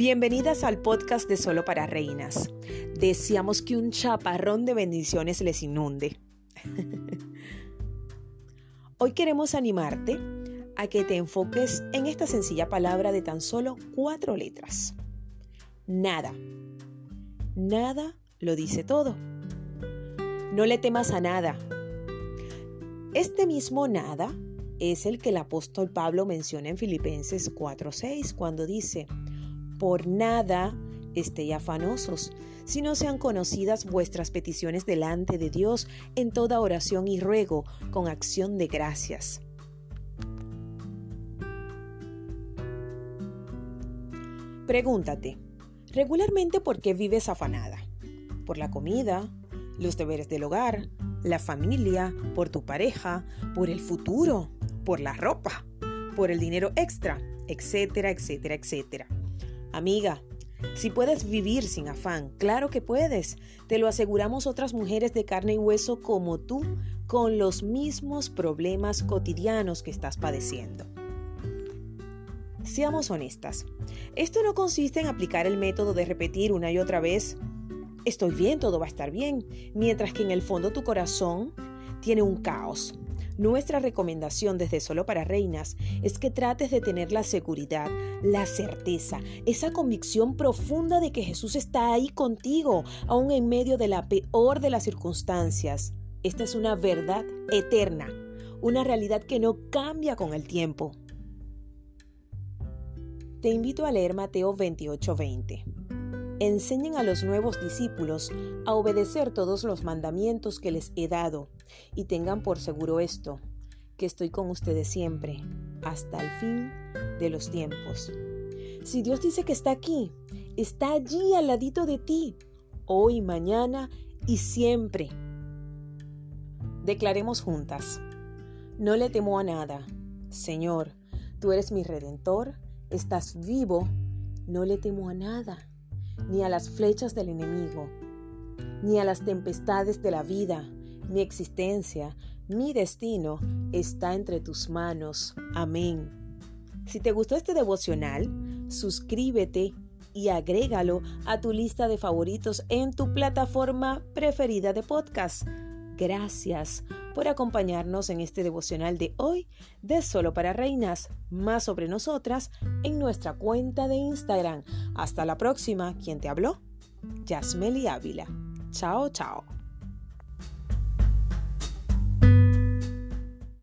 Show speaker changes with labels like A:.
A: Bienvenidas al podcast de Solo para Reinas. Deseamos que un chaparrón de bendiciones les inunde. Hoy queremos animarte a que te enfoques en esta sencilla palabra de tan solo cuatro letras. Nada. Nada lo dice todo. No le temas a nada. Este mismo nada es el que el apóstol Pablo menciona en Filipenses 4:6 cuando dice, por nada estéis afanosos, no sean conocidas vuestras peticiones delante de Dios en toda oración y ruego con acción de gracias. Pregúntate, ¿regularmente por qué vives afanada? ¿Por la comida? ¿Los deberes del hogar? ¿La familia? ¿Por tu pareja? ¿Por el futuro? ¿Por la ropa? ¿Por el dinero extra? Etcétera, etcétera, etcétera. Amiga, si puedes vivir sin afán, claro que puedes. Te lo aseguramos otras mujeres de carne y hueso como tú, con los mismos problemas cotidianos que estás padeciendo. Seamos honestas. Esto no consiste en aplicar el método de repetir una y otra vez, estoy bien, todo va a estar bien, mientras que en el fondo tu corazón tiene un caos, nuestra recomendación desde Solo para Reinas es que trates de tener la seguridad, la certeza, esa convicción profunda de que Jesús está ahí contigo, aún en medio de la peor de las circunstancias. Esta es una verdad eterna, una realidad que no cambia con el tiempo. Te invito a leer Mateo 28:20 enseñen a los nuevos discípulos a obedecer todos los mandamientos que les he dado, y tengan por seguro esto, que estoy con ustedes siempre, hasta el fin de los tiempos. Si Dios dice que está aquí, está allí al ladito de ti, hoy, mañana y siempre. Declaremos juntas, no le temo a nada, Señor, tú eres mi redentor, estás vivo, no le temo a nada ni a las flechas del enemigo, ni a las tempestades de la vida. Mi existencia, mi destino está entre tus manos. Amén. Si te gustó este devocional, suscríbete y agrégalo a tu lista de favoritos en tu plataforma preferida de podcast. Gracias por acompañarnos en este devocional de hoy de Solo para Reinas, más sobre nosotras en nuestra cuenta de Instagram. Hasta la próxima, ¿quién te habló? Yasmeli Ávila. Chao, chao.